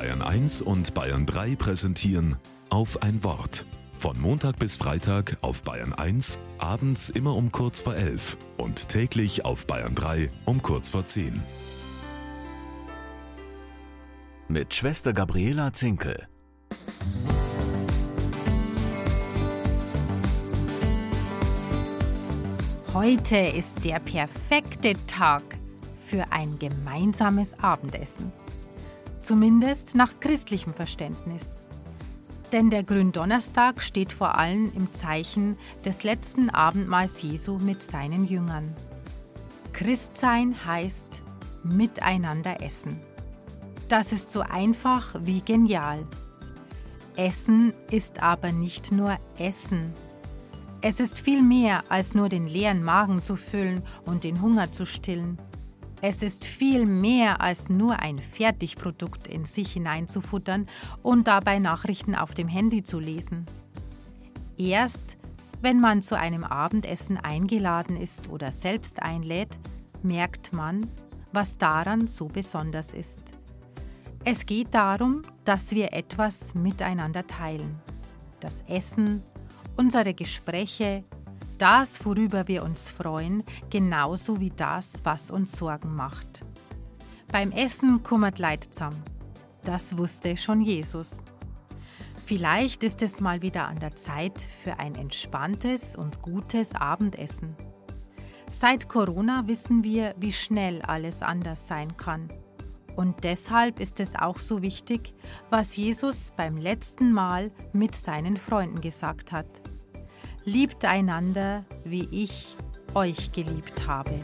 Bayern 1 und Bayern 3 präsentieren auf ein Wort. Von Montag bis Freitag auf Bayern 1, abends immer um kurz vor 11 und täglich auf Bayern 3 um kurz vor 10. Mit Schwester Gabriela Zinkel. Heute ist der perfekte Tag für ein gemeinsames Abendessen. Zumindest nach christlichem Verständnis. Denn der Gründonnerstag steht vor allem im Zeichen des letzten Abendmahls Jesu mit seinen Jüngern. Christsein heißt miteinander essen. Das ist so einfach wie genial. Essen ist aber nicht nur Essen. Es ist viel mehr als nur den leeren Magen zu füllen und den Hunger zu stillen. Es ist viel mehr als nur ein Fertigprodukt in sich hineinzufuttern und dabei Nachrichten auf dem Handy zu lesen. Erst wenn man zu einem Abendessen eingeladen ist oder selbst einlädt, merkt man, was daran so besonders ist. Es geht darum, dass wir etwas miteinander teilen. Das Essen, unsere Gespräche, das, worüber wir uns freuen, genauso wie das, was uns Sorgen macht. Beim Essen kummert leidsam. Das wusste schon Jesus. Vielleicht ist es mal wieder an der Zeit für ein entspanntes und gutes Abendessen. Seit Corona wissen wir, wie schnell alles anders sein kann. Und deshalb ist es auch so wichtig, was Jesus beim letzten Mal mit seinen Freunden gesagt hat. Liebt einander, wie ich euch geliebt habe.